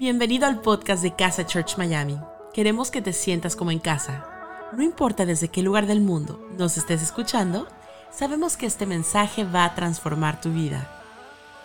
Bienvenido al podcast de Casa Church Miami. Queremos que te sientas como en casa. No importa desde qué lugar del mundo nos estés escuchando, sabemos que este mensaje va a transformar tu vida.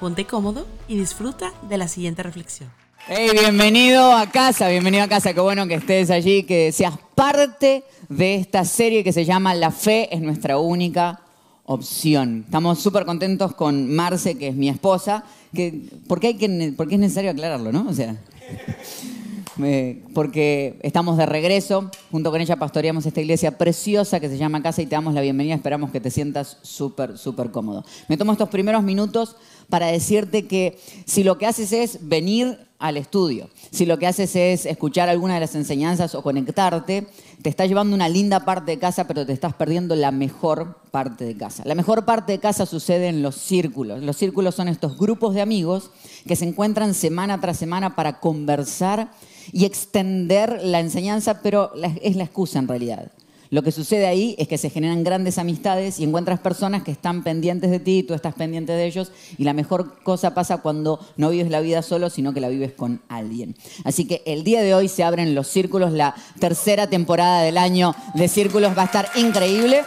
Ponte cómodo y disfruta de la siguiente reflexión. Hey, bienvenido a casa, bienvenido a casa, qué bueno que estés allí, que seas parte de esta serie que se llama La fe es nuestra única opción. Estamos súper contentos con Marce, que es mi esposa, que, porque, hay que, porque es necesario aclararlo, ¿no? O sea, porque estamos de regreso, junto con ella pastoreamos esta iglesia preciosa que se llama Casa y te damos la bienvenida, esperamos que te sientas súper, súper cómodo. Me tomo estos primeros minutos para decirte que si lo que haces es venir al estudio, si lo que haces es escuchar alguna de las enseñanzas o conectarte, te estás llevando una linda parte de casa, pero te estás perdiendo la mejor parte de casa. La mejor parte de casa sucede en los círculos. Los círculos son estos grupos de amigos que se encuentran semana tras semana para conversar y extender la enseñanza, pero es la excusa en realidad. Lo que sucede ahí es que se generan grandes amistades y encuentras personas que están pendientes de ti, tú estás pendiente de ellos y la mejor cosa pasa cuando no vives la vida solo, sino que la vives con alguien. Así que el día de hoy se abren los círculos, la tercera temporada del año de círculos va a estar increíble.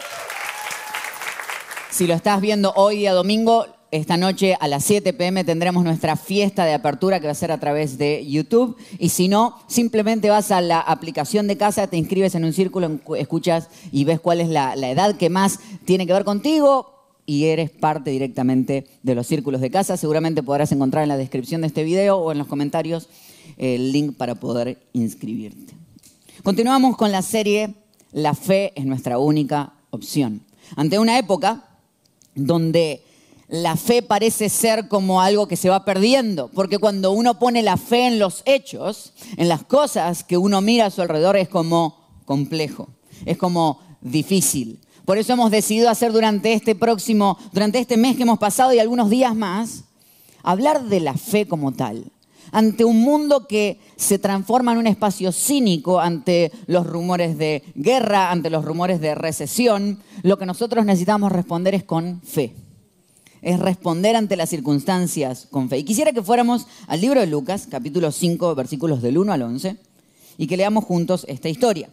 Si lo estás viendo hoy día domingo, esta noche a las 7 pm tendremos nuestra fiesta de apertura que va a ser a través de YouTube. Y si no, simplemente vas a la aplicación de casa, te inscribes en un círculo, escuchas y ves cuál es la, edad que más tiene que ver contigo y eres parte directamente de los círculos de casa. Seguramente podrás encontrar en la descripción de este video o en los comentarios el link para poder inscribirte. Continuamos con la serie La fe es nuestra única opción. Ante una época donde la fe parece ser como algo que se va perdiendo, porque cuando uno pone la fe en los hechos, en las cosas que uno mira a su alrededor, es como complejo, es como difícil. Por eso hemos decidido hacer durante este próximo, durante este mes que hemos pasado y algunos días más, hablar de la fe como tal. Ante un mundo que se transforma en un espacio cínico, ante los rumores de guerra, ante los rumores de recesión, lo que nosotros necesitamos responder es con fe es responder ante las circunstancias con fe. Y quisiera que fuéramos al libro de Lucas, capítulo 5, versículos del 1 al 11, y que leamos juntos esta historia.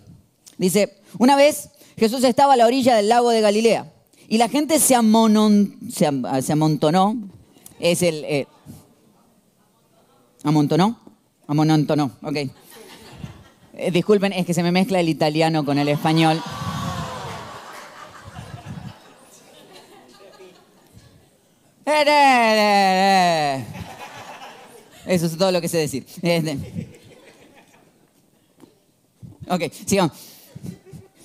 Dice, una vez Jesús estaba a la orilla del lago de Galilea y la gente se, amontonó, es el... Eh, ¿Amontonó? Amontonó, ok. Eh, disculpen, es que se me mezcla el italiano con el español. Eso es todo lo que sé decir. Este. Ok, sigamos.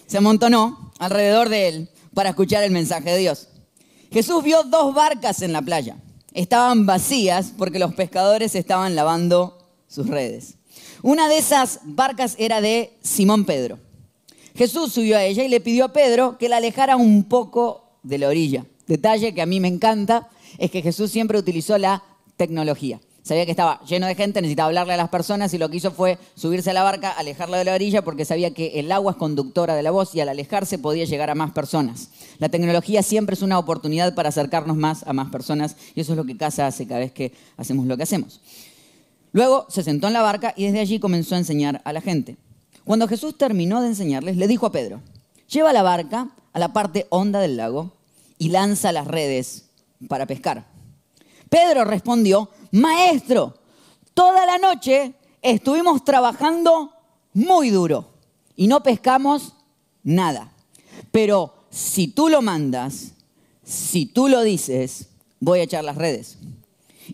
Se amontonó alrededor de él para escuchar el mensaje de Dios. Jesús vio dos barcas en la playa. Estaban vacías porque los pescadores estaban lavando sus redes. Una de esas barcas era de Simón Pedro. Jesús subió a ella y le pidió a Pedro que la alejara un poco de la orilla. Detalle que a mí me encanta es que Jesús siempre utilizó la tecnología. Sabía que estaba lleno de gente, necesitaba hablarle a las personas y lo que hizo fue subirse a la barca, alejarla de la orilla porque sabía que el agua es conductora de la voz y al alejarse podía llegar a más personas. La tecnología siempre es una oportunidad para acercarnos más a más personas y eso es lo que Casa hace cada vez que hacemos lo que hacemos. Luego se sentó en la barca y desde allí comenzó a enseñar a la gente. Cuando Jesús terminó de enseñarles, le dijo a Pedro, lleva la barca a la parte honda del lago y lanza las redes para pescar. Pedro respondió, maestro, toda la noche estuvimos trabajando muy duro y no pescamos nada. Pero si tú lo mandas, si tú lo dices, voy a echar las redes.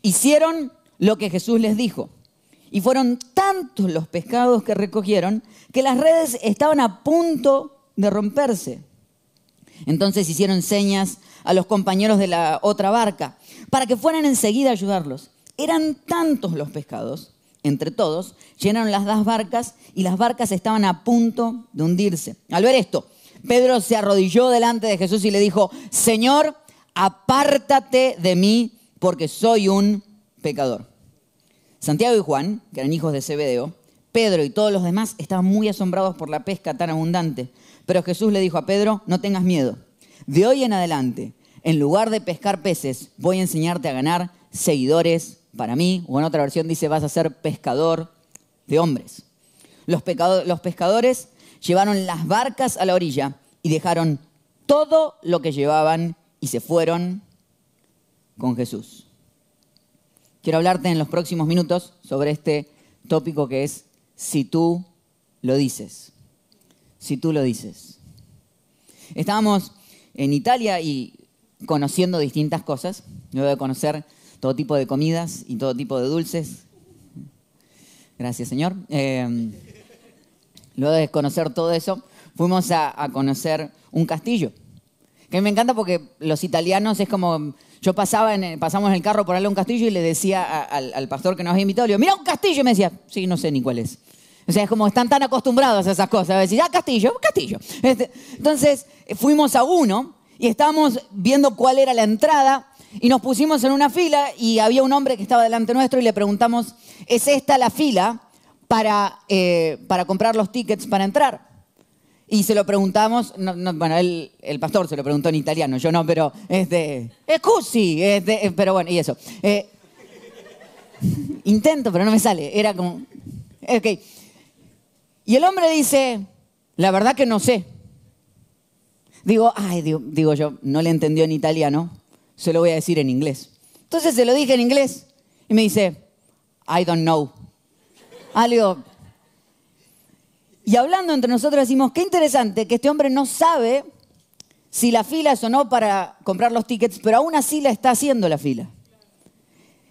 Hicieron lo que Jesús les dijo. Y fueron tantos los pescados que recogieron que las redes estaban a punto de romperse. Entonces hicieron señas a los compañeros de la otra barca para que fueran enseguida a ayudarlos. Eran tantos los pescados, entre todos, llenaron las dos barcas y las barcas estaban a punto de hundirse. Al ver esto, Pedro se arrodilló delante de Jesús y le dijo, Señor, apártate de mí porque soy un pecador. Santiago y Juan, que eran hijos de Zebedeo, Pedro y todos los demás estaban muy asombrados por la pesca tan abundante. Pero Jesús le dijo a Pedro, no tengas miedo. De hoy en adelante, en lugar de pescar peces, voy a enseñarte a ganar seguidores para mí, o en otra versión dice, vas a ser pescador de hombres. Los, los pescadores llevaron las barcas a la orilla y dejaron todo lo que llevaban y se fueron con Jesús. Quiero hablarte en los próximos minutos sobre este tópico que es si tú lo dices. Si tú lo dices. Estábamos en Italia y conociendo distintas cosas. Luego de conocer todo tipo de comidas y todo tipo de dulces. Gracias, Señor. Eh, luego de conocer todo eso, fuimos a, conocer un castillo. Que me encanta porque los italianos es como. Yo pasaba en, pasamos en el carro por darle un castillo y le decía al, pastor que nos había invitado, le digo, mira un castillo. Y me decía, sí, no sé ni cuál es. O sea, es como están tan acostumbrados a esas cosas. A decir, ah, castillo, castillo. Este, entonces, fuimos a uno y estábamos viendo cuál era la entrada y nos pusimos en una fila y había un hombre que estaba delante nuestro y le preguntamos, ¿es esta la fila para, eh, para comprar los tickets para entrar? Y se lo preguntamos, bueno, el pastor se lo preguntó en italiano, yo no, pero, este, scusi, este, pero bueno, y eso. Eh, intento, pero no me sale, era como, ok. Y el hombre dice, la verdad que no sé. Digo, ay, digo, yo, no le entendió en italiano, se lo voy a decir en inglés. Entonces se lo dije en inglés y me dice, I don't know. Ah, y hablando entre nosotros decimos, qué interesante que este hombre no sabe si la fila es o no para comprar los tickets, pero aún así la está haciendo la fila.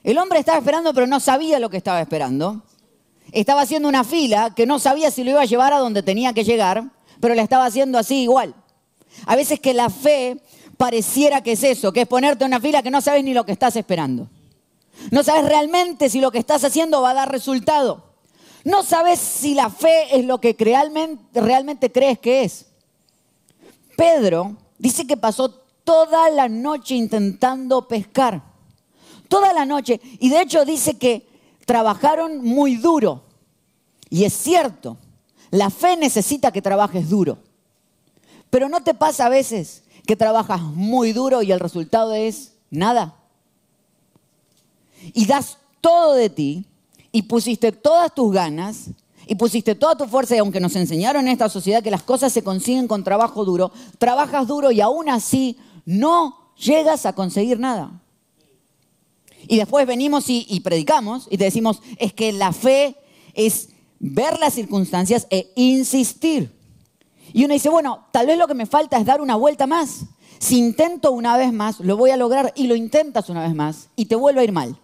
El hombre estaba esperando, pero no sabía lo que estaba esperando. Estaba haciendo una fila que no sabía si lo iba a llevar a donde tenía que llegar, pero la estaba haciendo así igual. A veces que la fe pareciera que es eso, que es ponerte en una fila que no sabes ni lo que estás esperando. No sabes realmente si lo que estás haciendo va a dar resultado. No sabes si la fe es lo que realmente, crees que es. Pedro dice que pasó toda la noche intentando pescar. Toda la noche. Y de hecho dice que trabajaron muy duro. Y es cierto, la fe necesita que trabajes duro. Pero ¿no te pasa a veces que trabajas muy duro y el resultado es nada? Y das todo de ti y pusiste todas tus ganas y pusiste toda tu fuerza y aunque nos enseñaron en esta sociedad que las cosas se consiguen con trabajo duro, trabajas duro y aún así no llegas a conseguir nada. Y después venimos y, predicamos y te decimos, es que la fe es ver las circunstancias e insistir. Y uno dice, bueno, tal vez lo que me falta es dar una vuelta más. Si intento una vez más, lo voy a lograr y lo intentas una vez más y te vuelve a ir mal.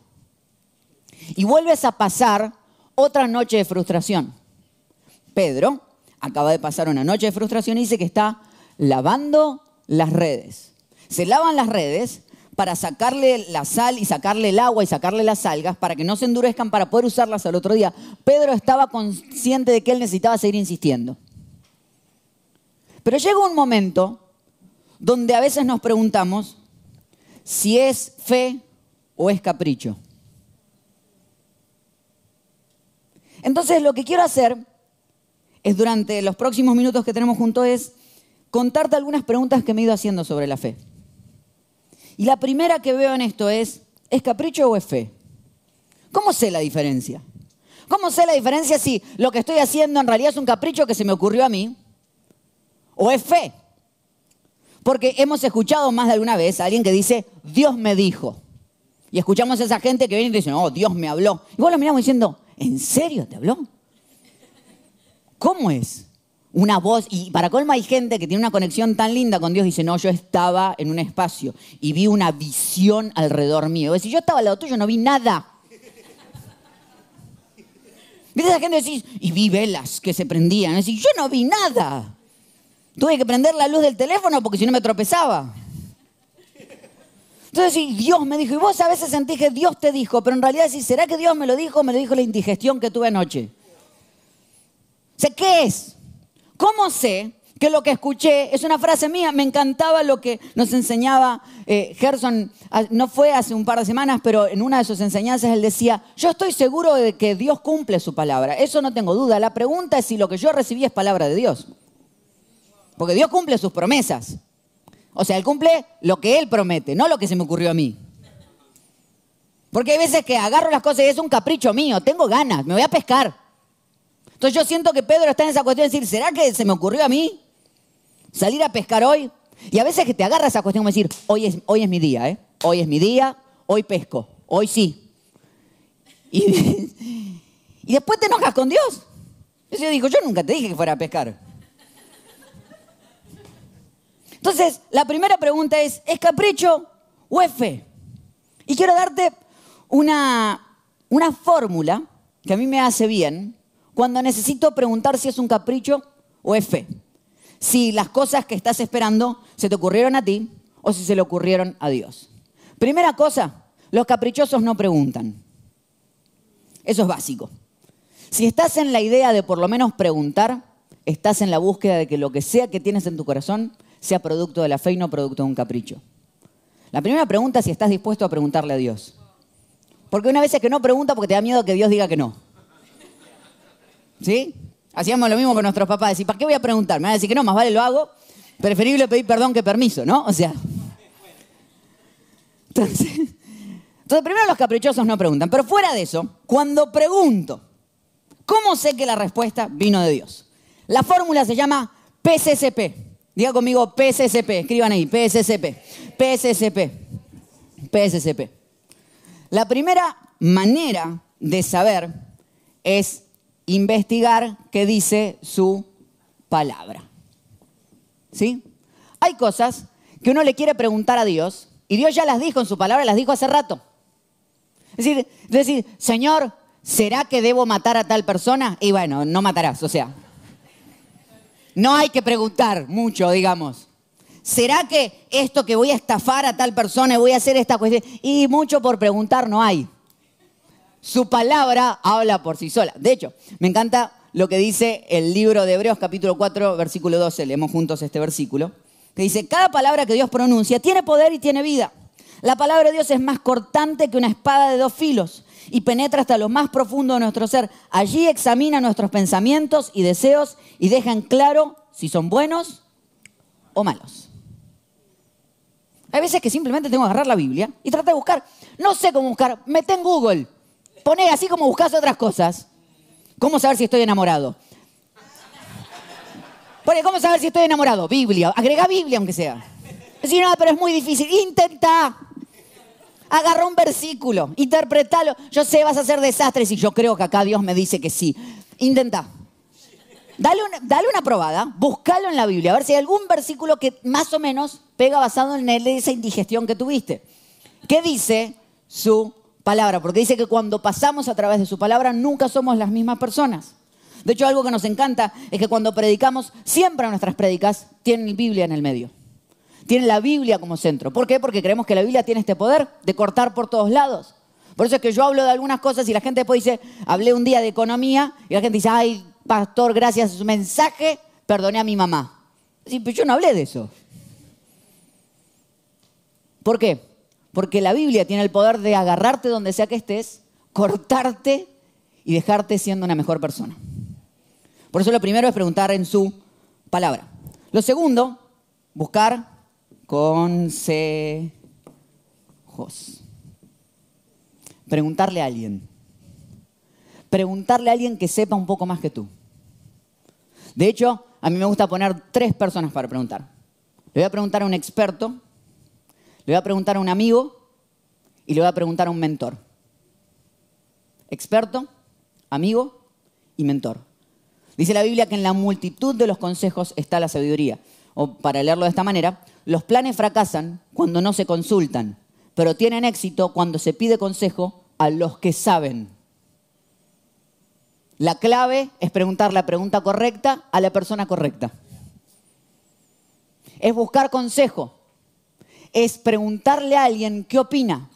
Y vuelves a pasar otra noche de frustración. Pedro acaba de pasar una noche de frustración y dice que está lavando las redes. Se lavan las redes para sacarle la sal y sacarle el agua y sacarle las algas para que no se endurezcan para poder usarlas al otro día. Pedro estaba consciente de que él necesitaba seguir insistiendo. Pero llega un momento donde a veces nos preguntamos si es fe o es capricho. Entonces lo que quiero hacer es durante los próximos minutos que tenemos juntos es contarte algunas preguntas que me he ido haciendo sobre la fe. Y la primera que veo en esto es, ¿es capricho o es fe? ¿Cómo sé la diferencia? ¿Cómo sé la diferencia si lo que estoy haciendo en realidad es un capricho que se me ocurrió a mí? o es fe. Porque hemos escuchado más de alguna vez a alguien que dice, Dios me dijo. Y escuchamos a esa gente que viene y dice, oh, Dios me habló. Y vos lo miramos diciendo, ¿en serio te habló? ¿Cómo es? Una voz, y para colma hay gente que tiene una conexión tan linda con Dios, dice, no, yo estaba en un espacio y vi una visión alrededor mío. Si yo estaba al lado tuyo, no vi nada. ¿Viste esa gente decís, y vi velas que se prendían? Decir, yo no vi nada. Tuve que prender la luz del teléfono porque si no me tropezaba. Entonces, sí, Dios me dijo, y vos a veces sentís que Dios te dijo, pero en realidad sí, ¿será que Dios me lo dijo? Me lo dijo la indigestión que tuve anoche. sé ¿qué es? ¿Cómo sé que lo que escuché es una frase mía? Me encantaba lo que nos enseñaba eh, Gerson, no fue hace un par de semanas, pero en una de sus enseñanzas él decía, yo estoy seguro de que Dios cumple su palabra, eso no tengo duda. La pregunta es si lo que yo recibí es palabra de Dios. Porque Dios cumple sus promesas. O sea, Él cumple lo que Él promete, no lo que se me ocurrió a mí. Porque hay veces que agarro las cosas y es un capricho mío, tengo ganas, me voy a pescar. Entonces yo siento que Pedro está en esa cuestión de decir, ¿será que se me ocurrió a mí salir a pescar hoy? Y a veces que te agarra esa cuestión de decir, hoy es, hoy es mi día, ¿eh? Hoy es mi día, hoy pesco, hoy sí. Y, y después te enojas con Dios. Yo digo, yo nunca te dije que fuera a pescar. Entonces, la primera pregunta es, ¿es capricho o es fe? Y quiero darte una, una fórmula que a mí me hace bien cuando necesito preguntar si es un capricho o es fe. Si las cosas que estás esperando se te ocurrieron a ti o si se le ocurrieron a Dios. Primera cosa, los caprichosos no preguntan. Eso es básico. Si estás en la idea de por lo menos preguntar, estás en la búsqueda de que lo que sea que tienes en tu corazón sea producto de la fe y no producto de un capricho. La primera pregunta es si estás dispuesto a preguntarle a Dios. Porque una vez es que no pregunta porque te da miedo que Dios diga que no. ¿Sí? Hacíamos lo mismo con nuestros papás. Decir, ¿para qué voy a preguntar? Me van a decir que no, más vale lo hago. Preferible pedir perdón que permiso, ¿no? O sea. Entonces, entonces, primero los caprichosos no preguntan. Pero fuera de eso, cuando pregunto, ¿cómo sé que la respuesta vino de Dios? La fórmula se llama PSSP. Diga conmigo PSSP. Escriban ahí, PSSP. PSSP. PSSP. La primera manera de saber es investigar qué dice su palabra. ¿Sí? Hay cosas que uno le quiere preguntar a Dios y Dios ya las dijo en su palabra, las dijo hace rato. Es decir, decir, Señor, ¿será que debo matar a tal persona? Y bueno, no matarás, o sea. No hay que preguntar mucho, digamos. ¿Será que esto que voy a estafar a tal persona y voy a hacer esta cuestión? Y mucho por preguntar no hay. Su palabra habla por sí sola. De hecho, me encanta lo que dice el libro de Hebreos capítulo 4, versículo 12. Leemos juntos este versículo. Que dice, cada palabra que Dios pronuncia tiene poder y tiene vida. La palabra de Dios es más cortante que una espada de dos filos y penetra hasta lo más profundo de nuestro ser. Allí examina nuestros pensamientos y deseos y deja claro si son buenos o malos. Hay veces que simplemente tengo que agarrar la Biblia y tratar de buscar. No sé cómo buscar, mete en Google. Poné así como buscas otras cosas. ¿Cómo saber si estoy enamorado? Pone, ¿cómo saber si estoy enamorado? Biblia. Agrega Biblia aunque sea. Si no, pero es muy difícil. Intenta. Agarra un versículo, interpretalo. Yo sé, vas a hacer desastres y yo creo que acá Dios me dice que sí. Intenta. Dale una, dale una probada, búscalo en la Biblia, a ver si hay algún versículo que más o menos pega basado en esa indigestión que tuviste. ¿Qué dice su palabra, porque dice que cuando pasamos a través de su palabra nunca somos las mismas personas. De hecho, algo que nos encanta es que cuando predicamos, siempre nuestras predicas tienen Biblia en el medio. Tienen la Biblia como centro. ¿Por qué? Porque creemos que la Biblia tiene este poder de cortar por todos lados. Por eso es que yo hablo de algunas cosas y la gente después dice, hablé un día de economía y la gente dice, ay, pastor, gracias a su mensaje, perdoné a mi mamá. Sí, pero yo no hablé de eso. ¿Por qué? Porque la Biblia tiene el poder de agarrarte donde sea que estés, cortarte y dejarte siendo una mejor persona. Por eso lo primero es preguntar en su palabra. Lo segundo, buscar consejos. Preguntarle a alguien. Preguntarle a alguien que sepa un poco más que tú. De hecho, a mí me gusta poner tres personas para preguntar. Le voy a preguntar a un experto, le voy a preguntar a un amigo y le voy a preguntar a un mentor. Experto, amigo y mentor. Dice la Biblia que en la multitud de los consejos está la sabiduría. O para leerlo de esta manera, los planes fracasan cuando no se consultan, pero tienen éxito cuando se pide consejo a los que saben. La clave es preguntar la pregunta correcta a la persona correcta. Es buscar consejo es preguntarle a alguien qué opina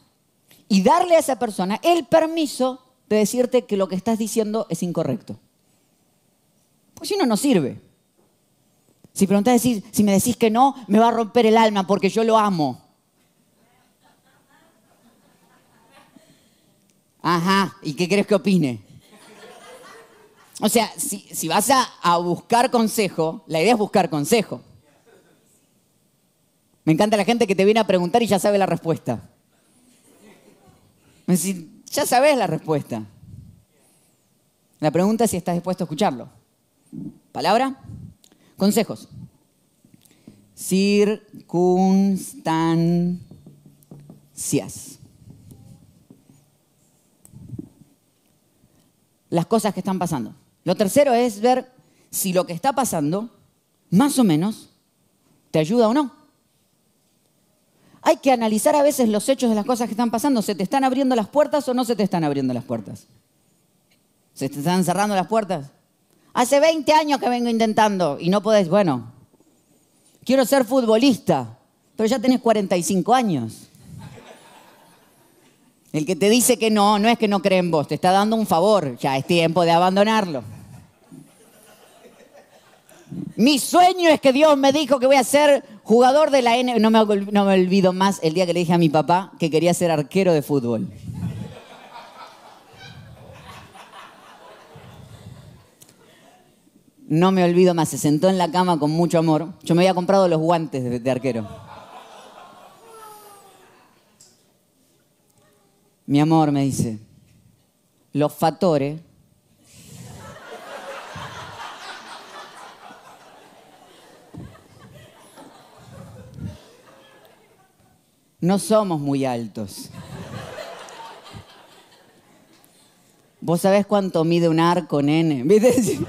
y darle a esa persona el permiso de decirte que lo que estás diciendo es incorrecto. Pues si no, no sirve. Si preguntas si me decís que no, me va a romper el alma porque yo lo amo. Ajá, ¿y qué crees que opine? O sea, si, vas a buscar consejo, la idea es buscar consejo. Me encanta la gente que te viene a preguntar y ya sabe la respuesta. ya sabes la respuesta. La pregunta es si estás dispuesto a escucharlo. Palabra, consejos. Circunstancias. Las cosas que están pasando. Lo tercero es ver si lo que está pasando, más o menos, te ayuda o no. Hay que analizar a veces los hechos de las cosas que están pasando. ¿Se te están abriendo las puertas o no se te están abriendo las puertas? ¿Se te están cerrando las puertas? Hace 20 años que vengo intentando y no podés, bueno, quiero ser futbolista, pero ya tenés 45 años. El que te dice que no, no es que no cree en vos, te está dando un favor, ya es tiempo de abandonarlo. Mi sueño es que Dios me dijo que voy a ser jugador de la N. No me, olvido más el día que le dije a mi papá que quería ser arquero de fútbol. No me olvido más, se sentó en la cama con mucho amor. Yo me había comprado los guantes de, arquero. Mi amor me dice, los fatores no somos muy altos. ¿Vos sabés cuánto mide un arco, nene? ¿Viste?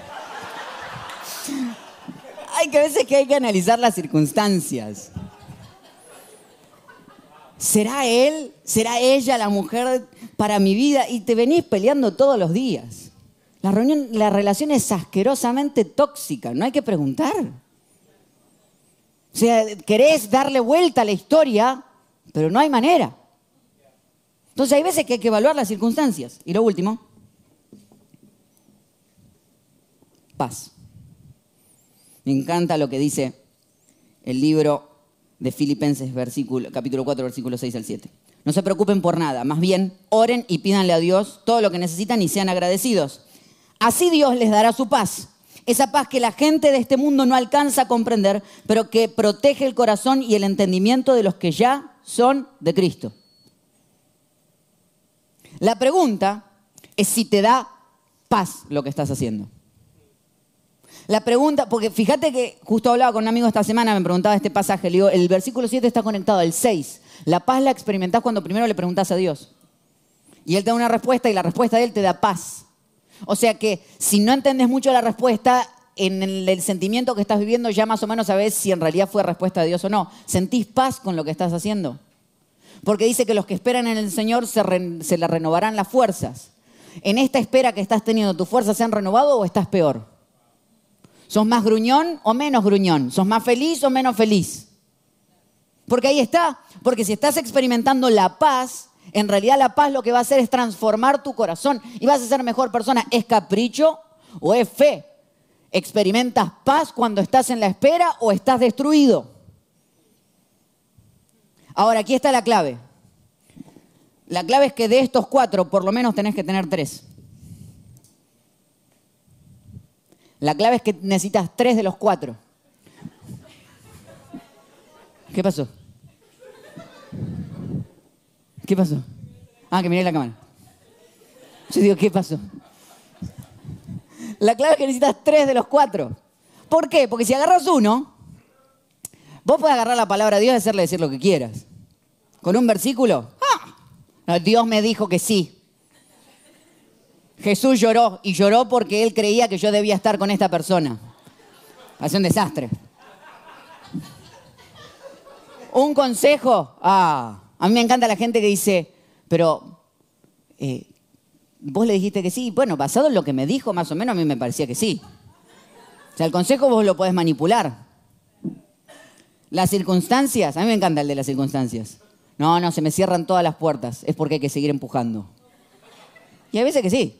Hay que a veces que hay que analizar las circunstancias. ¿Será él? ¿Será ella la mujer para mi vida? Y te venís peleando todos los días. La, reunión, la relación es asquerosamente tóxica, no hay que preguntar. O sea, querés darle vuelta a la historia, pero no hay manera. Entonces hay veces que hay que evaluar las circunstancias. Y lo último, paz. Me encanta lo que dice el libro de Filipenses, capítulo 4, versículo 6 al 7. No se preocupen por nada, más bien oren y pídanle a Dios todo lo que necesitan y sean agradecidos. Así Dios les dará su paz. Esa paz que la gente de este mundo no alcanza a comprender, pero que protege el corazón y el entendimiento de los que ya son de Cristo. La pregunta es si te da paz lo que estás haciendo. La pregunta, porque fíjate que justo hablaba con un amigo esta semana, me preguntaba este pasaje, le digo, el versículo 7 está conectado al 6. La paz la experimentás cuando primero le preguntás a Dios. Y Él te da una respuesta y la respuesta de Él te da paz. O sea que si no entendés mucho la respuesta, en el, sentimiento que estás viviendo ya más o menos sabes si en realidad fue respuesta de Dios o no. ¿Sentís paz con lo que estás haciendo? Porque dice que los que esperan en el Señor se, se le renovarán las fuerzas. En esta espera que estás teniendo, ¿tus fuerzas se han renovado o estás peor? ¿Sos más gruñón o menos gruñón? ¿Sos más feliz o menos feliz? Porque ahí está. Porque si estás experimentando la paz, en realidad la paz lo que va a hacer es transformar tu corazón y vas a ser mejor persona. ¿Es capricho o es fe? ¿Experimentas paz cuando estás en la espera o estás destruido? Ahora, aquí está la clave. La clave es que de estos cuatro, por lo menos tenés que tener tres. La clave es que necesitas tres de los cuatro. ¿Qué pasó? ¿Qué pasó? Ah, que miré la cámara. Yo digo, ¿qué pasó? La clave es que necesitas tres de los cuatro. ¿Por qué? Porque si agarras uno, vos puedes agarrar la palabra de Dios y hacerle decir lo que quieras. Con un versículo, ¡ah! Dios me dijo que sí. Jesús lloró y lloró porque él creía que yo debía estar con esta persona. Hace un desastre. Un consejo. Ah, a mí me encanta la gente que dice, pero eh, vos le dijiste que sí. Bueno, basado en lo que me dijo, más o menos, a mí me parecía que sí. O sea, el consejo vos lo podés manipular. Las circunstancias, a mí me encanta el de las circunstancias. No, no, se me cierran todas las puertas. Es porque hay que seguir empujando. Y hay veces que sí.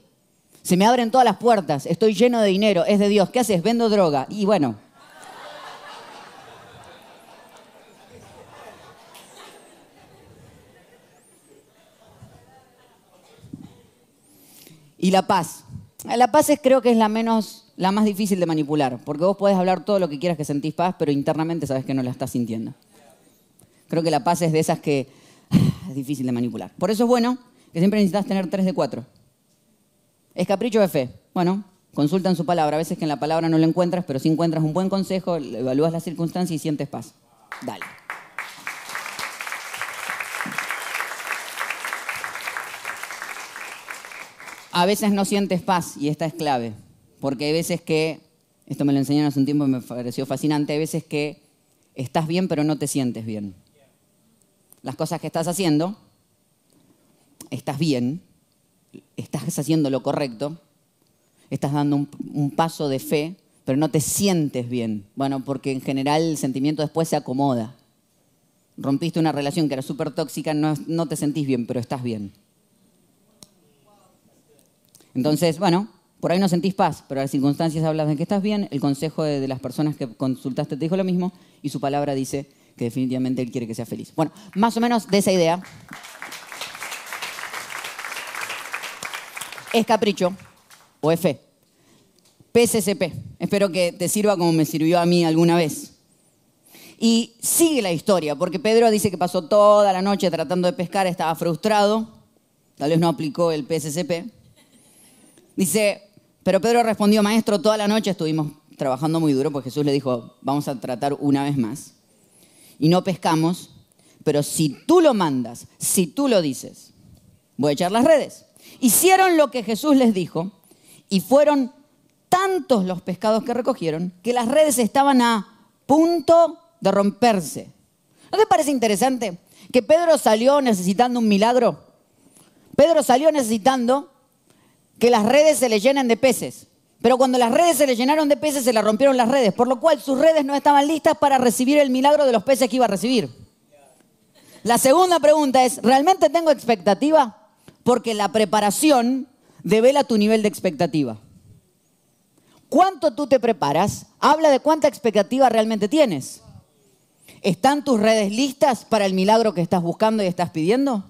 Se me abren todas las puertas, estoy lleno de dinero, es de Dios. ¿Qué haces? Vendo droga. Y bueno. Y la paz. La paz es, creo que es la menos, la más difícil de manipular, porque vos podés hablar todo lo que quieras que sentís paz, pero internamente sabes que no la estás sintiendo. Creo que la paz es de esas que es difícil de manipular. Por eso es bueno que siempre necesitas tener tres de cuatro. ¿Es capricho de fe? Bueno, consulta en su palabra. A veces que en la palabra no lo encuentras, pero si encuentras un buen consejo, evalúas las circunstancias y sientes paz. Dale. A veces no sientes paz y esta es clave, porque hay veces que, esto me lo enseñaron hace un tiempo y me pareció fascinante, hay veces que estás bien pero no te sientes bien. Las cosas que estás haciendo, estás bien, estás haciendo lo correcto, estás dando un, paso de fe, pero no te sientes bien. Bueno, porque en general el sentimiento después se acomoda. Rompiste una relación que era súper tóxica, no, no te sentís bien, pero estás bien. Entonces, bueno, por ahí no sentís paz, pero las circunstancias hablan de que estás bien, el consejo de, de las personas que consultaste te dijo lo mismo y su palabra dice que definitivamente él quiere que sea feliz. Bueno, más o menos de esa idea. ¿Es capricho o es fe? PSCP. Espero que te sirva como me sirvió a mí alguna vez. Y sigue la historia, porque Pedro dice que pasó toda la noche tratando de pescar, estaba frustrado, tal vez no aplicó el PSCP. Dice, pero Pedro respondió, maestro, toda la noche estuvimos trabajando muy duro, porque Jesús le dijo, vamos a tratar una vez más. Y no pescamos, pero si tú lo mandas, si tú lo dices, voy a echar las redes. Hicieron lo que Jesús les dijo y fueron tantos los pescados que recogieron que las redes estaban a punto de romperse. ¿No te parece interesante que Pedro salió necesitando un milagro? Pedro salió necesitando que las redes se le llenen de peces. Pero cuando las redes se le llenaron de peces, se le rompieron las redes, por lo cual sus redes no estaban listas para recibir el milagro de los peces que iba a recibir. La segunda pregunta es, ¿realmente tengo expectativa? Porque la preparación devela tu nivel de expectativa. ¿Cuánto tú te preparas? Habla de cuánta expectativa realmente tienes. ¿Están tus redes listas para el milagro que estás buscando y estás pidiendo?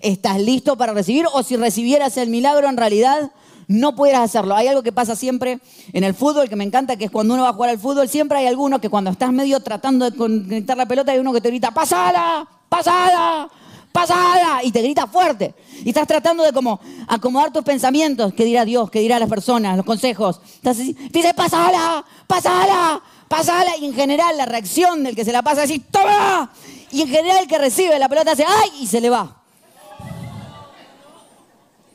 ¿Estás listo para recibir? O si recibieras el milagro, en realidad no pudieras hacerlo. Hay algo que pasa siempre en el fútbol que me encanta, que es cuando uno va a jugar al fútbol, siempre hay alguno que cuando estás medio tratando de conectar la pelota, hay uno que te grita, pasada, pasada, pasada, y te grita fuerte. Y estás tratando de como acomodar tus pensamientos, qué dirá Dios, qué dirá las personas, los consejos. Estás así, dice, pasala, pasala, pasala, y en general la reacción del que se la pasa es decir, toma, y en general el que recibe la pelota hace, ay, y se le va.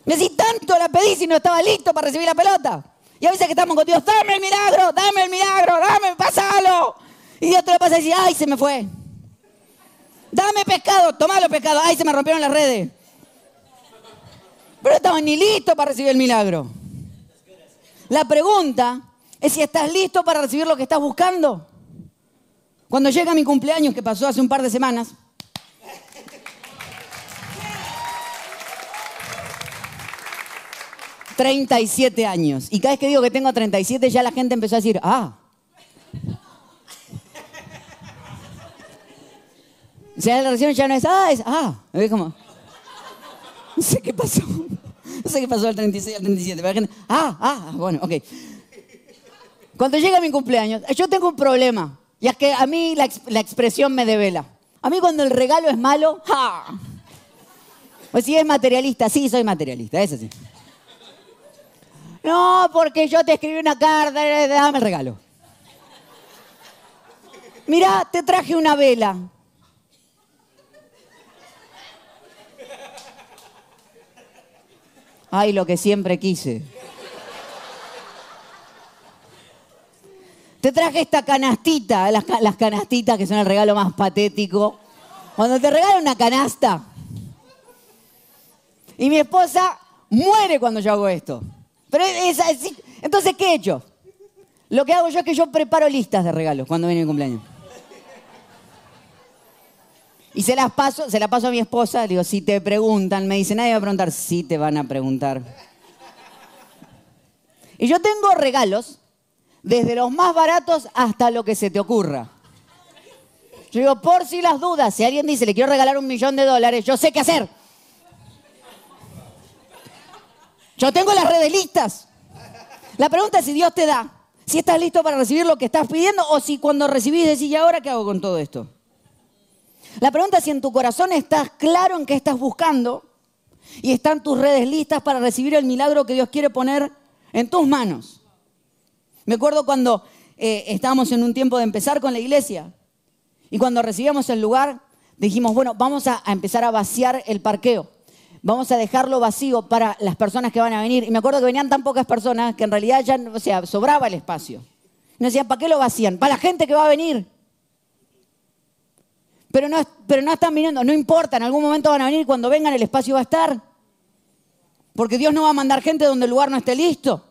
Me decís, tanto la pedí si no estaba listo para recibir la pelota. Y a veces que estamos con Dios, dame el milagro, dame el milagro, dame, pasalo. Y Dios te lo pasa y dice, ay, se me fue. Dame pescado, tomalo pescado, ay, se me rompieron las redes. Pero no estaban ni listos para recibir el milagro. La pregunta es si estás listo para recibir lo que estás buscando. Cuando llega mi cumpleaños, que pasó hace un par de semanas, 37 años. Y cada vez que digo que tengo 37, ya la gente empezó a decir, ah. O sea, la relación ya no es, ah, es, ah. Es como, no sé qué pasó. No sé qué pasó al 36 al 37. Pero la gente, ah, ah, bueno, ok. Cuando llega mi cumpleaños, yo tengo un problema. Y es que a mí la, la expresión me devela. A mí cuando el regalo es malo, ¡ja! Pues si es materialista, sí, soy materialista, eso sí. No, porque yo te escribí una carta, dame el regalo. Mira, te traje una vela. Ay, lo que siempre quise. Te traje esta canastita, las, las, canastitas que son el regalo más patético. Cuando te regalan una canasta. Y mi esposa muere cuando yo hago esto. Pero es. Entonces, ¿qué he hecho? Lo que hago yo es que yo preparo listas de regalos cuando viene mi cumpleaños. Y se las paso, se las paso a mi esposa, digo, si te preguntan, me dice, nadie va a preguntar, sí te van a preguntar. Y yo tengo regalos, desde los más baratos hasta lo que se te ocurra. Yo digo, por si las dudas, si alguien dice, le quiero regalar un millón de dólares, yo sé qué hacer. Yo tengo las redes listas. La pregunta es si Dios te da, si estás listo para recibir lo que estás pidiendo o si cuando recibís decís, ¿y ahora qué hago con todo esto? La pregunta es si en tu corazón estás claro en qué estás buscando Y están tus redes listas para recibir el milagro que Dios quiere poner en tus manos. Me acuerdo cuando eh, estábamos en un tiempo de empezar con la iglesia y cuando recibíamos el lugar, dijimos, bueno, vamos a, a empezar a vaciar el parqueo. Vamos a dejarlo vacío para las personas que van a venir. Y me acuerdo que venían tan pocas personas que en realidad ya, sobraba el espacio. Nos decían, ¿para qué lo vacían? Para la gente que va a venir. Pero no, pero no están viniendo, no importa, en algún momento van a venir, cuando vengan el espacio va a estar. Porque Dios no va a mandar gente donde el lugar no esté listo.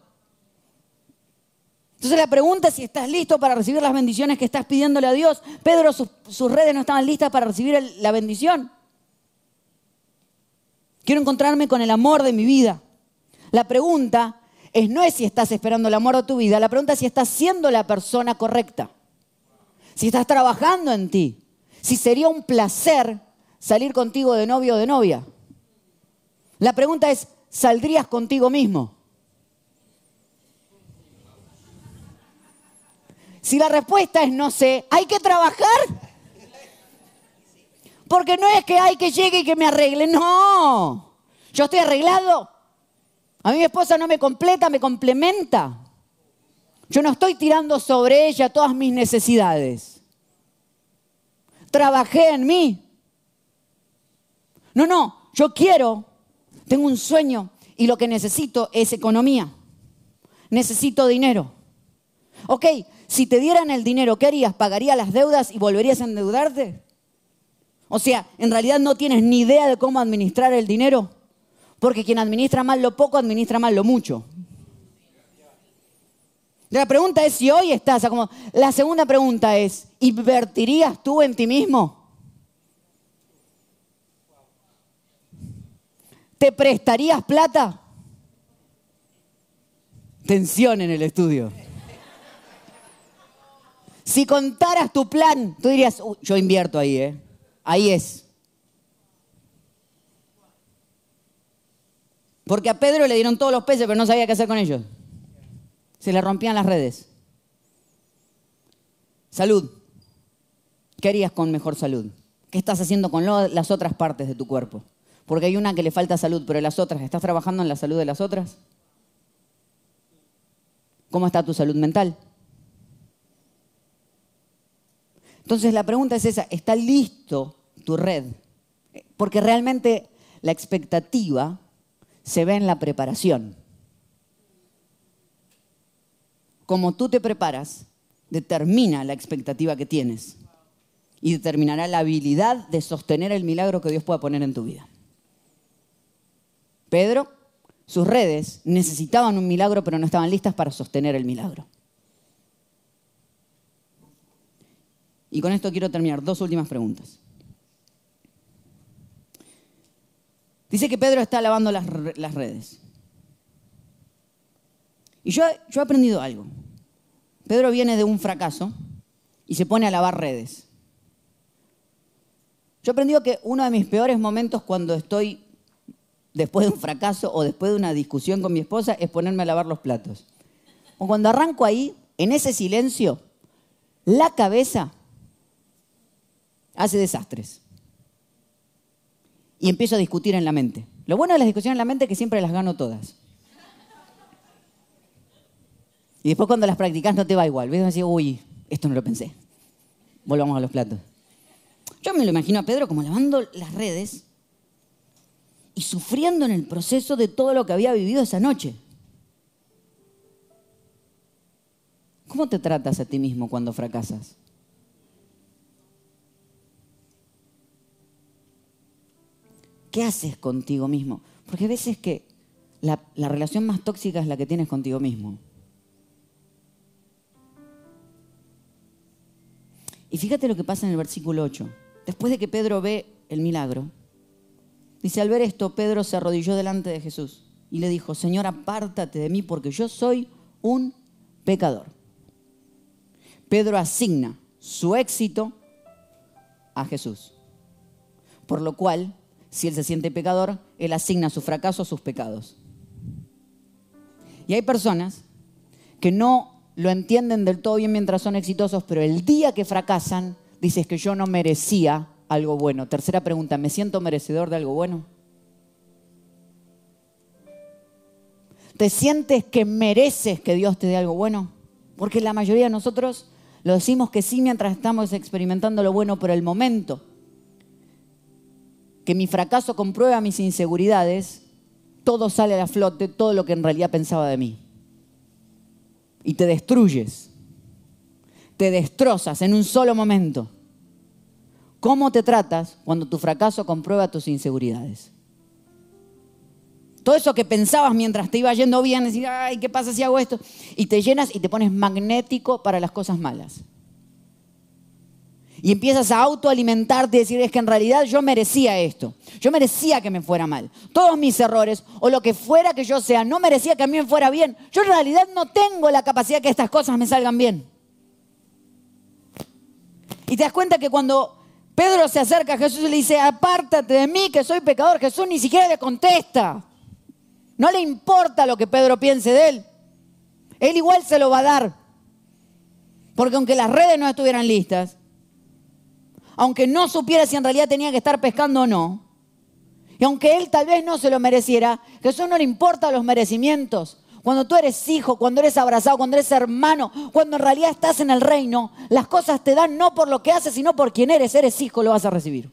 Entonces la pregunta es si estás listo para recibir las bendiciones que estás pidiéndole a Dios. Pedro, sus, redes no estaban listas para recibir la bendición. Quiero encontrarme con el amor de mi vida. La pregunta es no es si estás esperando el amor de tu vida, la pregunta es si estás siendo la persona correcta. Si estás trabajando en ti. Si sería un placer salir contigo de novio o de novia. La pregunta es, ¿saldrías contigo mismo? Si la respuesta es no sé, hay que trabajar. Porque no es que hay que llegue y que me arregle, no. Yo estoy arreglado. A mí mi esposa no me completa, me complementa. Yo no estoy tirando sobre ella todas mis necesidades. Trabajé en mí. No, no, yo quiero, tengo un sueño y lo que necesito es economía. Necesito dinero. Ok, si te dieran el dinero, ¿qué harías? ¿Pagarías las deudas y volverías a endeudarte? O sea, en realidad no tienes ni idea de cómo administrar el dinero, porque quien administra mal lo poco, administra mal lo mucho. La pregunta es si hoy estás, como la segunda pregunta es, ¿invertirías tú en ti mismo? ¿Te prestarías plata? Tensión en el estudio. Si contaras tu plan, tú dirías, yo invierto ahí, ¿eh? Ahí es. Porque a Pedro le dieron todos los peces, pero no sabía qué hacer con ellos. Se le rompían las redes. Salud. ¿Qué harías con mejor salud? ¿Qué estás haciendo con las otras partes de tu cuerpo? Porque hay una que le falta salud, pero las otras, ¿estás trabajando en la salud de las otras? ¿Cómo está tu salud mental? Entonces la pregunta es esa, ¿está listo tu red? Porque realmente la expectativa se ve en la preparación. Como tú te preparas, determina la expectativa que tienes y determinará la habilidad de sostener el milagro que Dios pueda poner en tu vida. Pedro, sus redes necesitaban un milagro, pero no estaban listas para sostener el milagro. Y con esto quiero terminar. Dos últimas preguntas. Dice que Pedro está lavando las, redes. Y yo, yo he aprendido algo. Pedro viene de un fracaso y se pone a lavar redes. Yo he aprendido que uno de mis peores momentos cuando estoy después de un fracaso o después de una discusión con mi esposa es ponerme a lavar los platos. O cuando arranco ahí, en ese silencio, la cabeza hace desastres. Y empiezo a discutir en la mente. Lo bueno de las discusiones en la mente es que siempre las gano todas. Y después cuando las practicas no te va igual. Ves así, uy, esto no lo pensé. Volvamos a los platos. Yo me lo imagino a Pedro como lavando las redes y sufriendo en el proceso de todo lo que había vivido esa noche. ¿Cómo te tratas a ti mismo cuando fracasas? ¿Qué haces contigo mismo? Porque a veces que la, relación más tóxica es la que tienes contigo mismo. Y fíjate lo que pasa en el versículo 8. Después de que Pedro ve el milagro, dice, al ver esto, Pedro se arrodilló delante de Jesús y le dijo, Señor, apártate de mí porque yo soy un pecador. Pedro asigna su éxito a Jesús, por lo cual si él se siente pecador, él asigna su fracaso a sus pecados. Y hay personas que no lo entienden del todo bien mientras son exitosos, pero el día que fracasan, dices que yo no merecía algo bueno. Tercera pregunta, ¿me siento merecedor de algo bueno? ¿Te sientes que mereces que Dios te dé algo bueno? Porque la mayoría de nosotros lo decimos que sí mientras estamos experimentando lo bueno por el momento. Que mi fracaso comprueba mis inseguridades, todo sale a la flote, todo lo que en realidad pensaba de mí. Y te destruyes, te destrozas en un solo momento. ¿Cómo te tratas cuando tu fracaso comprueba tus inseguridades? Todo eso que pensabas mientras te iba yendo bien, decir, ay, ¿qué pasa si hago esto? Y te llenas y te pones magnético para las cosas malas. Y empiezas a autoalimentarte y decir, es que en realidad yo merecía esto. Yo merecía que me fuera mal. Todos mis errores o lo que fuera que yo sea, no merecía que a mí me fuera bien. Yo en realidad no tengo la capacidad que estas cosas me salgan bien. Y te das cuenta que cuando Pedro se acerca a Jesús y le dice, apártate de mí que soy pecador, Jesús ni siquiera le contesta. No le importa lo que Pedro piense de él. Él igual se lo va a dar. Porque aunque las redes no estuvieran listas, aunque no supiera si en realidad tenía que estar pescando o no, y aunque él tal vez no se lo mereciera, Jesús no le importa los merecimientos. Cuando tú eres hijo, cuando eres abrazado, cuando eres hermano, cuando en realidad estás en el reino, las cosas te dan no por lo que haces, sino por quien eres. Eres hijo, lo vas a recibir.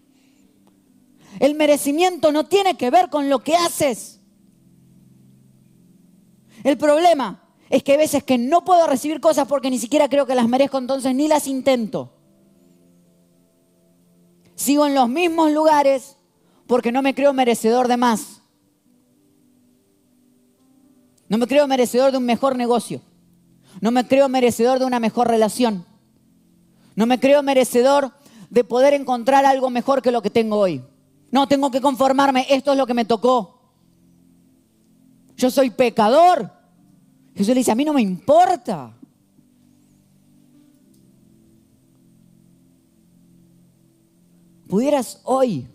El merecimiento no tiene que ver con lo que haces. El problema es que hay veces que no puedo recibir cosas porque ni siquiera creo que las merezco, entonces ni las intento. Sigo en los mismos lugares porque no me creo merecedor de más. No me creo merecedor de un mejor negocio. No me creo merecedor de una mejor relación. No me creo merecedor de poder encontrar algo mejor que lo que tengo hoy. No, tengo que conformarme, esto es lo que me tocó. Yo soy pecador. Jesús le dice, a mí no me importa. Pudieras hoy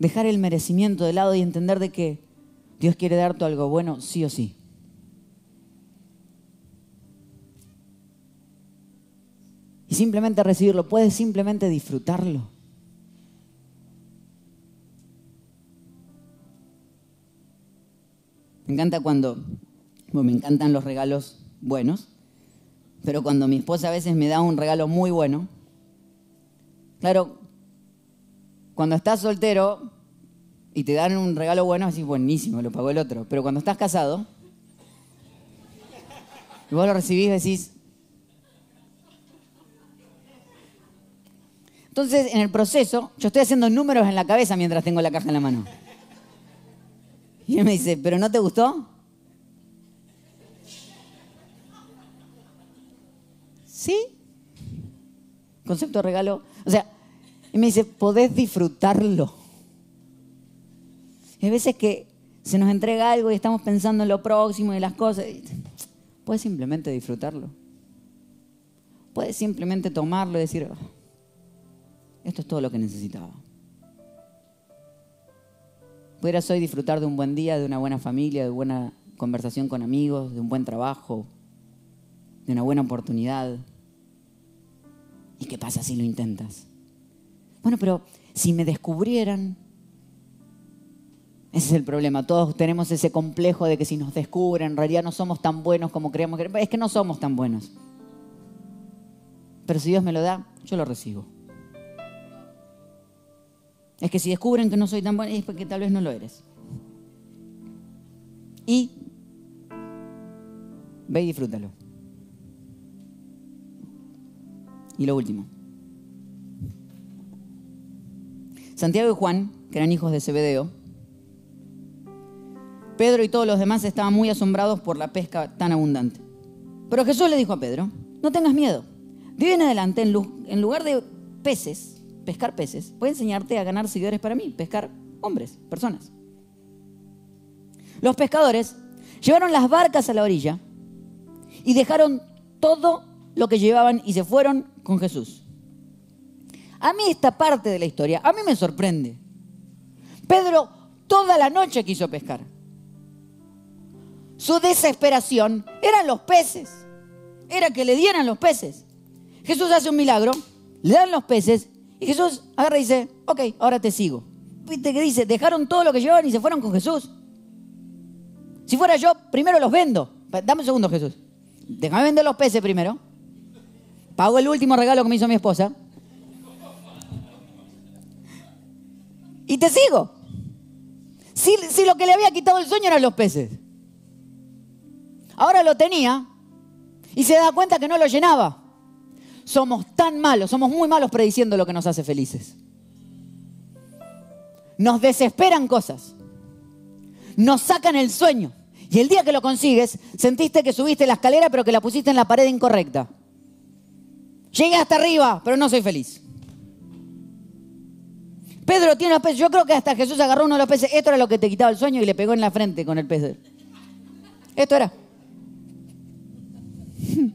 dejar el merecimiento de lado y entender de que Dios quiere darte algo bueno, sí o sí. Y simplemente recibirlo, puedes simplemente disfrutarlo. Me encanta cuando, bueno, me encantan los regalos buenos, pero cuando mi esposa a veces me da un regalo muy bueno, claro, cuando estás soltero y te dan un regalo bueno, así buenísimo, lo pagó el otro, pero cuando estás casado, y vos lo recibís, decís, Entonces, en el proceso, yo estoy haciendo números en la cabeza mientras tengo la caja en la mano. Y él me dice, ¿pero no te gustó? Sí. Concepto regalo. O sea, y me dice, podés disfrutarlo. hay veces que se nos entrega algo y estamos pensando en lo próximo y las cosas. Puedes simplemente disfrutarlo. Puedes simplemente tomarlo y decir, ah, esto es todo lo que necesitaba. Pudieras hoy disfrutar de un buen día, de una buena familia, de buena conversación con amigos, de un buen trabajo, de una buena oportunidad. ¿Y qué pasa si lo intentas? Bueno, pero si me descubrieran, ese es el problema. Todos tenemos ese complejo de que si nos descubren, en realidad no somos tan buenos como creemos que es que no somos tan buenos. Pero si Dios me lo da, yo lo recibo. Es que si descubren que no soy tan buena, es porque tal vez no lo eres. Y ve y disfrútalo. Y lo último. Santiago y Juan, que eran hijos de Zebedeo, Pedro y todos los demás estaban muy asombrados por la pesca tan abundante. Pero Jesús le dijo a Pedro, no tengas miedo. De en adelante, en lugar de peces, pescar peces, puede enseñarte a ganar seguidores para mí, pescar hombres, personas. Los pescadores llevaron las barcas a la orilla y dejaron todo lo que llevaban y se fueron con Jesús. A mí esta parte de la historia, a mí me sorprende. Pedro toda la noche quiso pescar. Su desesperación eran los peces. Era que le dieran los peces. Jesús hace un milagro, le dan los peces y Jesús agarra y dice, ok, ahora te sigo. ¿Viste que dice? Dejaron todo lo que llevaban y se fueron con Jesús. Si fuera yo, primero los vendo. Dame un segundo, Jesús. Déjame vender los peces primero. Pago el último regalo que me hizo mi esposa. Y te sigo. Si, lo que le había quitado el sueño eran los peces. Ahora lo tenía y se da cuenta que no lo llenaba. Somos tan malos, somos muy malos prediciendo lo que nos hace felices. Nos desesperan cosas. Nos sacan el sueño. Y el día que lo consigues, sentiste que subiste la escalera pero que la pusiste en la pared incorrecta. Llegué hasta arriba, pero no soy feliz. Pedro tiene los peces. Yo creo que hasta Jesús agarró uno de los peces. Esto era lo que te quitaba el sueño y le pegó en la frente con el pez. Esto era.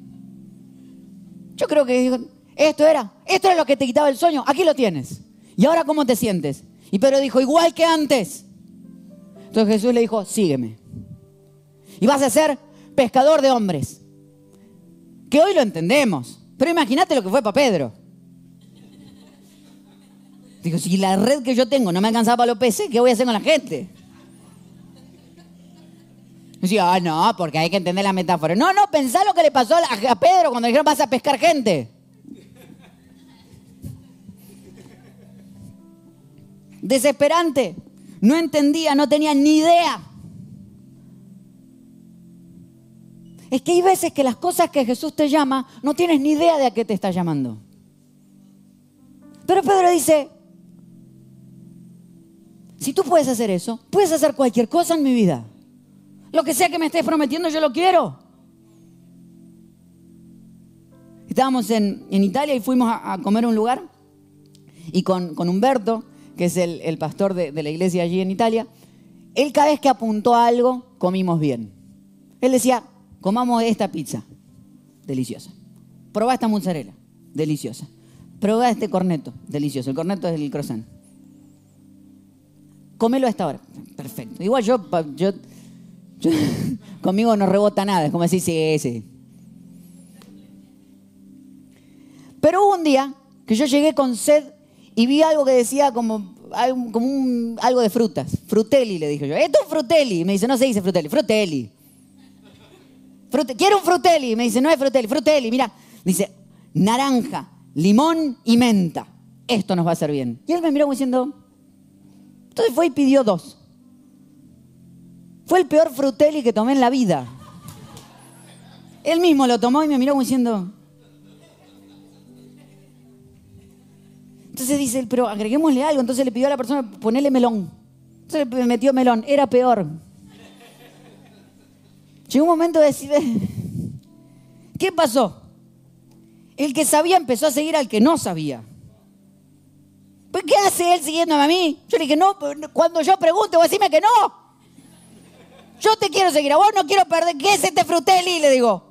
Yo creo que dijo, esto era, esto era lo que te quitaba el sueño, aquí lo tienes. ¿Y ahora cómo te sientes? Y Pedro dijo, igual que antes. Entonces Jesús le dijo, sígueme. Y vas a ser pescador de hombres. Que hoy lo entendemos. Pero imagínate lo que fue para Pedro. Dijo, si la red que yo tengo no me alcanzaba para los peces, ¿qué voy a hacer con la gente? Decía, ah, no, porque hay que entender la metáfora. No, no, pensá lo que le pasó a Pedro cuando dijeron vas a pescar gente. Desesperante. No entendía, no tenía ni idea. Es que hay veces que las cosas que Jesús te llama, no tienes ni idea de a qué te está llamando. Pero Pedro dice, si tú puedes hacer eso, puedes hacer cualquier cosa en mi vida. Lo que sea que me estés prometiendo, yo lo quiero. Estábamos en, Italia y fuimos a, comer a un lugar y con, Humberto, que es el, pastor de, de, la iglesia allí en Italia, él cada vez que apuntó a algo, comimos bien. Él decía, comamos esta pizza, deliciosa. Probá esta mozzarella, deliciosa. Probá este corneto, delicioso. El corneto es el croissant. Comelo a esta hora. Perfecto. Igual yo, yo conmigo no rebota nada, es como decir, sí, sí. Pero hubo un día que yo llegué con sed y vi algo que decía como, algo de frutas. Frutelli, le dije yo. Esto es frutelli. Me dice, no se dice frutelli, frutelli. Quiero un frutelli. Me dice, no es frutelli, frutelli. Mira, dice, naranja, limón y menta. Esto nos va a hacer bien. Y él me miró como diciendo, entonces fue y pidió dos. Fue el peor fruteli que tomé en la vida. Él mismo lo tomó y me miró como diciendo. Entonces dice pero agreguémosle algo. Entonces le pidió a la persona ponerle melón. Entonces le metió melón. Era peor. Llegó un momento de decir, ¿qué pasó? El que sabía empezó a seguir al que no sabía. ¿Pues qué hace él siguiéndome a mí? Yo le dije, no, cuando yo pregunte, vos decime que no. Yo te quiero seguir, a vos no quiero perder. ¿Qué es este fruteli? Le digo.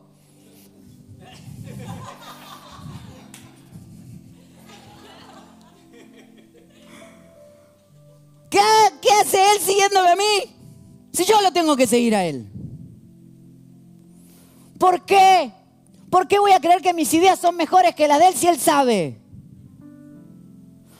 ¿Qué, ¿Qué hace él siguiéndome a mí? Si yo lo tengo que seguir a él. ¿Por qué? ¿Por qué voy a creer que mis ideas son mejores que las de él si él sabe?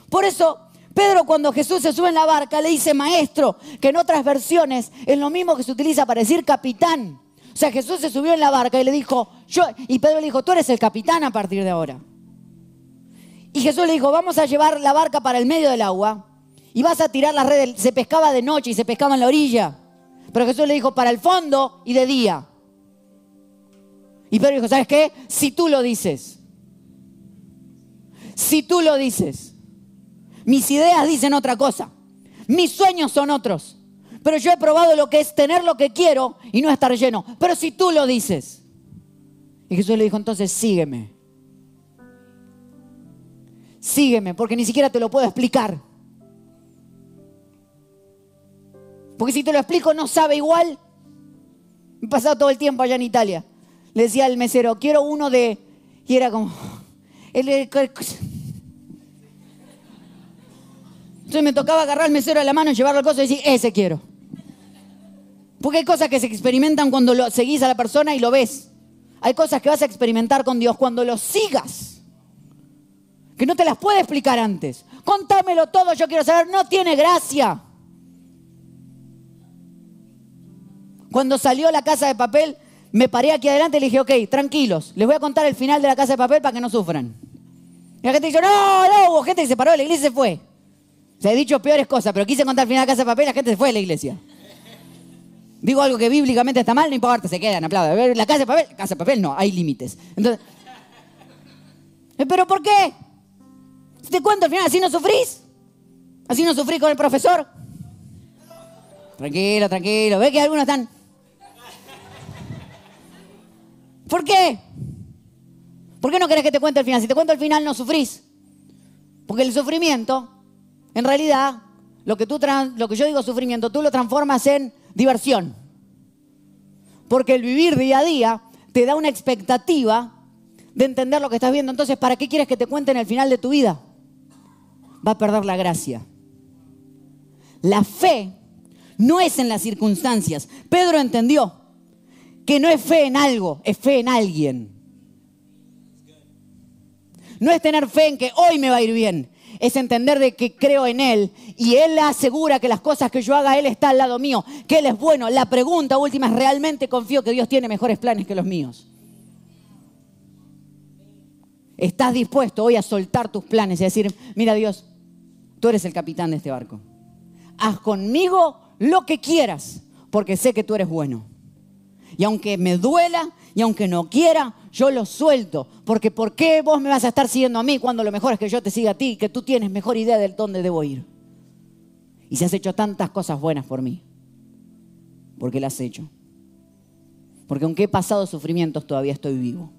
Por eso Pedro cuando Jesús se sube en la barca le dice maestro, que en otras versiones es lo mismo que se utiliza para decir capitán. O sea, Jesús se subió en la barca y le dijo, yo, y Pedro le dijo, tú eres el capitán a partir de ahora. Y Jesús le dijo, vamos a llevar la barca para el medio del agua y vas a tirar las redes. Se pescaba de noche y se pescaba en la orilla. Pero Jesús le dijo, para el fondo y de día. Y Pedro dijo, ¿sabes qué? Si tú lo dices. Si tú lo dices. Mis ideas dicen otra cosa. Mis sueños son otros. Pero yo he probado lo que es tener lo que quiero y no estar lleno. Pero si tú lo dices. Y Jesús le dijo entonces, sígueme. Sígueme, porque ni siquiera te lo puedo explicar. Porque si te lo explico no sabe igual. He pasado todo el tiempo allá en Italia. Le decía al mesero, quiero uno de... Y era como... Entonces me tocaba agarrar el mesero de la mano, llevarlo al coso y decir, ese quiero. Porque hay cosas que se experimentan cuando lo, seguís a la persona y lo ves. Hay cosas que vas a experimentar con Dios cuando lo sigas. Que no te las puede explicar antes. Contámelo todo, yo quiero saber. No tiene gracia. Cuando salió la casa de papel, me paré aquí adelante y le dije, ok, tranquilos, les voy a contar el final de la casa de papel para que no sufran. Y la gente dijo, no, no, hubo gente que se paró de la iglesia y se fue. Se ha dicho peores cosas, pero quise contar el final de casa de papel la gente se fue de la iglesia. Digo algo que bíblicamente está mal, no importa, se quedan, aplauden. La casa de papel, casa de papel no, hay límites. Entonces, ¿eh, ¿pero por qué? Te cuento al final, así no sufrís. Así no sufrís con el profesor. Tranquilo, tranquilo. ¿Ves que algunos están? ¿Por qué? ¿Por qué no querés que te cuente el final? Si te cuento el final no sufrís. Porque el sufrimiento, en realidad, lo que, tú lo que yo digo sufrimiento, tú lo transformas en diversión. Porque el vivir día a día te da una expectativa de entender lo que estás viendo. Entonces, ¿para qué quieres que te cuenten el final de tu vida? Va a perder la gracia. La fe no es en las circunstancias. Pedro entendió que no es fe en algo, es fe en alguien. No es tener fe en que hoy me va a ir bien, es entender de que creo en Él y Él asegura que las cosas que yo haga, Él está al lado mío, que Él es bueno. La pregunta última es, ¿realmente confío que Dios tiene mejores planes que los míos? ¿Estás dispuesto hoy a soltar tus planes y decir, mira Dios, tú eres el capitán de este barco? Haz conmigo lo que quieras, porque sé que tú eres bueno. Y aunque me duela y aunque no quiera, yo lo suelto. Porque ¿por qué vos me vas a estar siguiendo a mí cuando lo mejor es que yo te siga a ti, que tú tienes mejor idea de dónde debo ir? Y si has hecho tantas cosas buenas por mí, ¿por qué las has hecho? Porque aunque he pasado sufrimientos, todavía estoy vivo.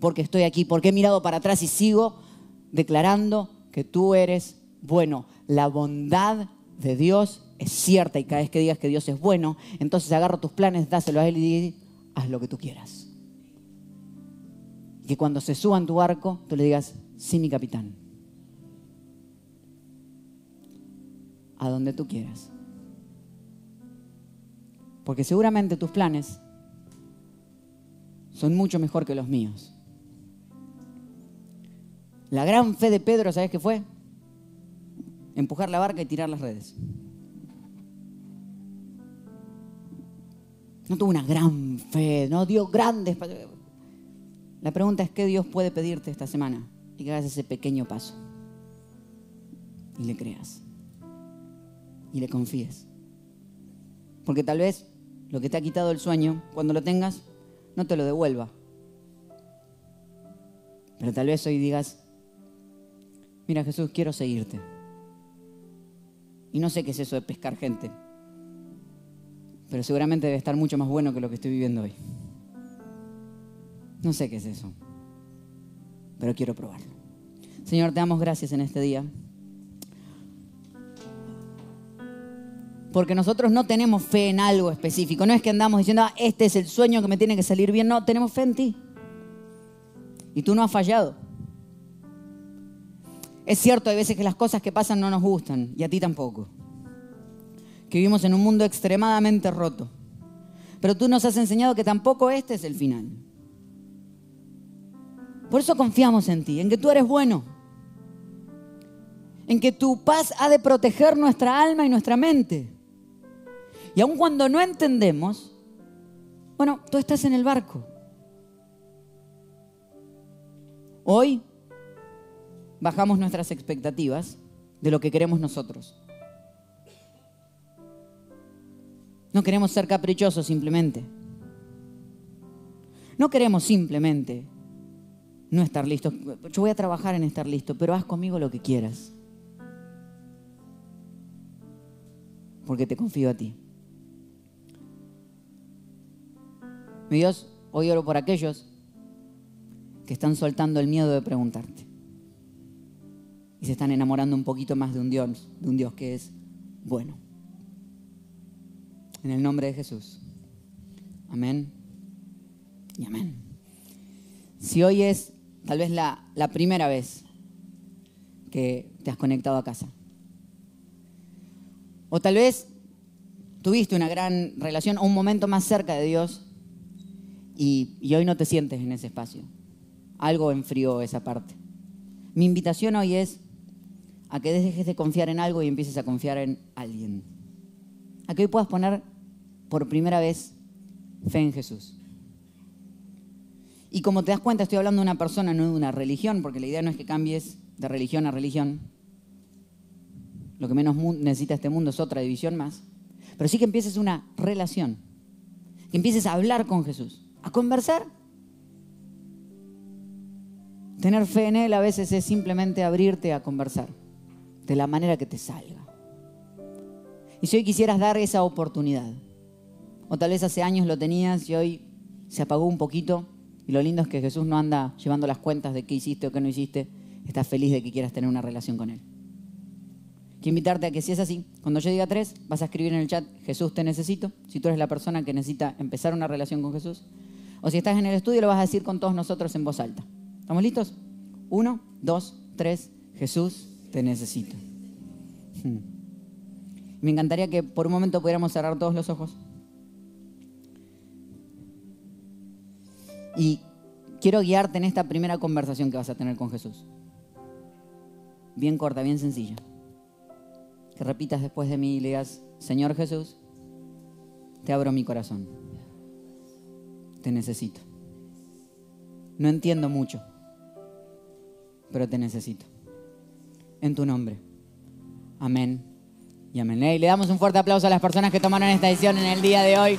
Porque estoy aquí, porque he mirado para atrás y sigo declarando que tú eres bueno. La bondad de Dios es cierta y cada vez que digas que Dios es bueno, entonces agarra tus planes, dáselo a Él y haz lo que tú quieras. Y que cuando se suba en tu barco, tú le digas, sí, mi capitán. A donde tú quieras. Porque seguramente tus planes son mucho mejor que los míos. La gran fe de Pedro, ¿sabes qué fue? Empujar la barca y tirar las redes. No tuvo una gran fe, no dio grandes... La pregunta es qué Dios puede pedirte esta semana y que hagas ese pequeño paso. Y le creas. Y le confíes. Porque tal vez lo que te ha quitado el sueño, cuando lo tengas, no te lo devuelva. Pero tal vez hoy digas, mira Jesús, quiero seguirte. Y no sé qué es eso de pescar gente pero seguramente debe estar mucho más bueno que lo que estoy viviendo hoy. No sé qué es eso, pero quiero probarlo. Señor, te damos gracias en este día. Porque nosotros no tenemos fe en algo específico. No es que andamos diciendo, ah, este es el sueño que me tiene que salir bien. No, tenemos fe en ti. Y tú no has fallado. Es cierto, hay veces que las cosas que pasan no nos gustan y a ti tampoco que vivimos en un mundo extremadamente roto. Pero tú nos has enseñado que tampoco este es el final. Por eso confiamos en ti, en que tú eres bueno, en que tu paz ha de proteger nuestra alma y nuestra mente. Y aun cuando no entendemos, bueno, tú estás en el barco. Hoy bajamos nuestras expectativas de lo que queremos nosotros. No queremos ser caprichosos simplemente. No queremos simplemente no estar listos. Yo voy a trabajar en estar listo, pero haz conmigo lo que quieras. Porque te confío a ti. Mi Dios, hoy oro por aquellos que están soltando el miedo de preguntarte. Y se están enamorando un poquito más de un Dios, de un Dios que es bueno. En el nombre de Jesús. Amén. Y amén. Si hoy es tal vez la, primera vez que te has conectado a casa. O tal vez tuviste una gran relación o un momento más cerca de Dios y, y, hoy no te sientes en ese espacio. Algo enfrió esa parte. Mi invitación hoy es a que dejes de confiar en algo y empieces a confiar en alguien a que hoy puedas poner por primera vez fe en Jesús. Y como te das cuenta, estoy hablando de una persona, no de una religión, porque la idea no es que cambies de religión a religión. Lo que menos necesita este mundo es otra división más. Pero sí que empieces una relación. Que empieces a hablar con Jesús, a conversar. Tener fe en Él a veces es simplemente abrirte a conversar, de la manera que te salga. Y si hoy quisieras dar esa oportunidad, o tal vez hace años lo tenías y hoy se apagó un poquito, y lo lindo es que Jesús no anda llevando las cuentas de qué hiciste o qué no hiciste, estás feliz de que quieras tener una relación con Él. Quiero invitarte a que si es así, cuando yo diga tres, vas a escribir en el chat, Jesús te necesito, si tú eres la persona que necesita empezar una relación con Jesús. O si estás en el estudio, lo vas a decir con todos nosotros en voz alta. ¿Estamos listos? Uno, dos, tres, Jesús te necesito. Hmm. Me encantaría que por un momento pudiéramos cerrar todos los ojos. Y quiero guiarte en esta primera conversación que vas a tener con Jesús. Bien corta, bien sencilla que repitas después de mí y le digas, Señor Jesús, te abro mi corazón. Te necesito. No entiendo mucho, pero te necesito. En tu nombre. Amén y amén. Y le damos un fuerte aplauso a las personas que tomaron esta decisión en el día de hoy.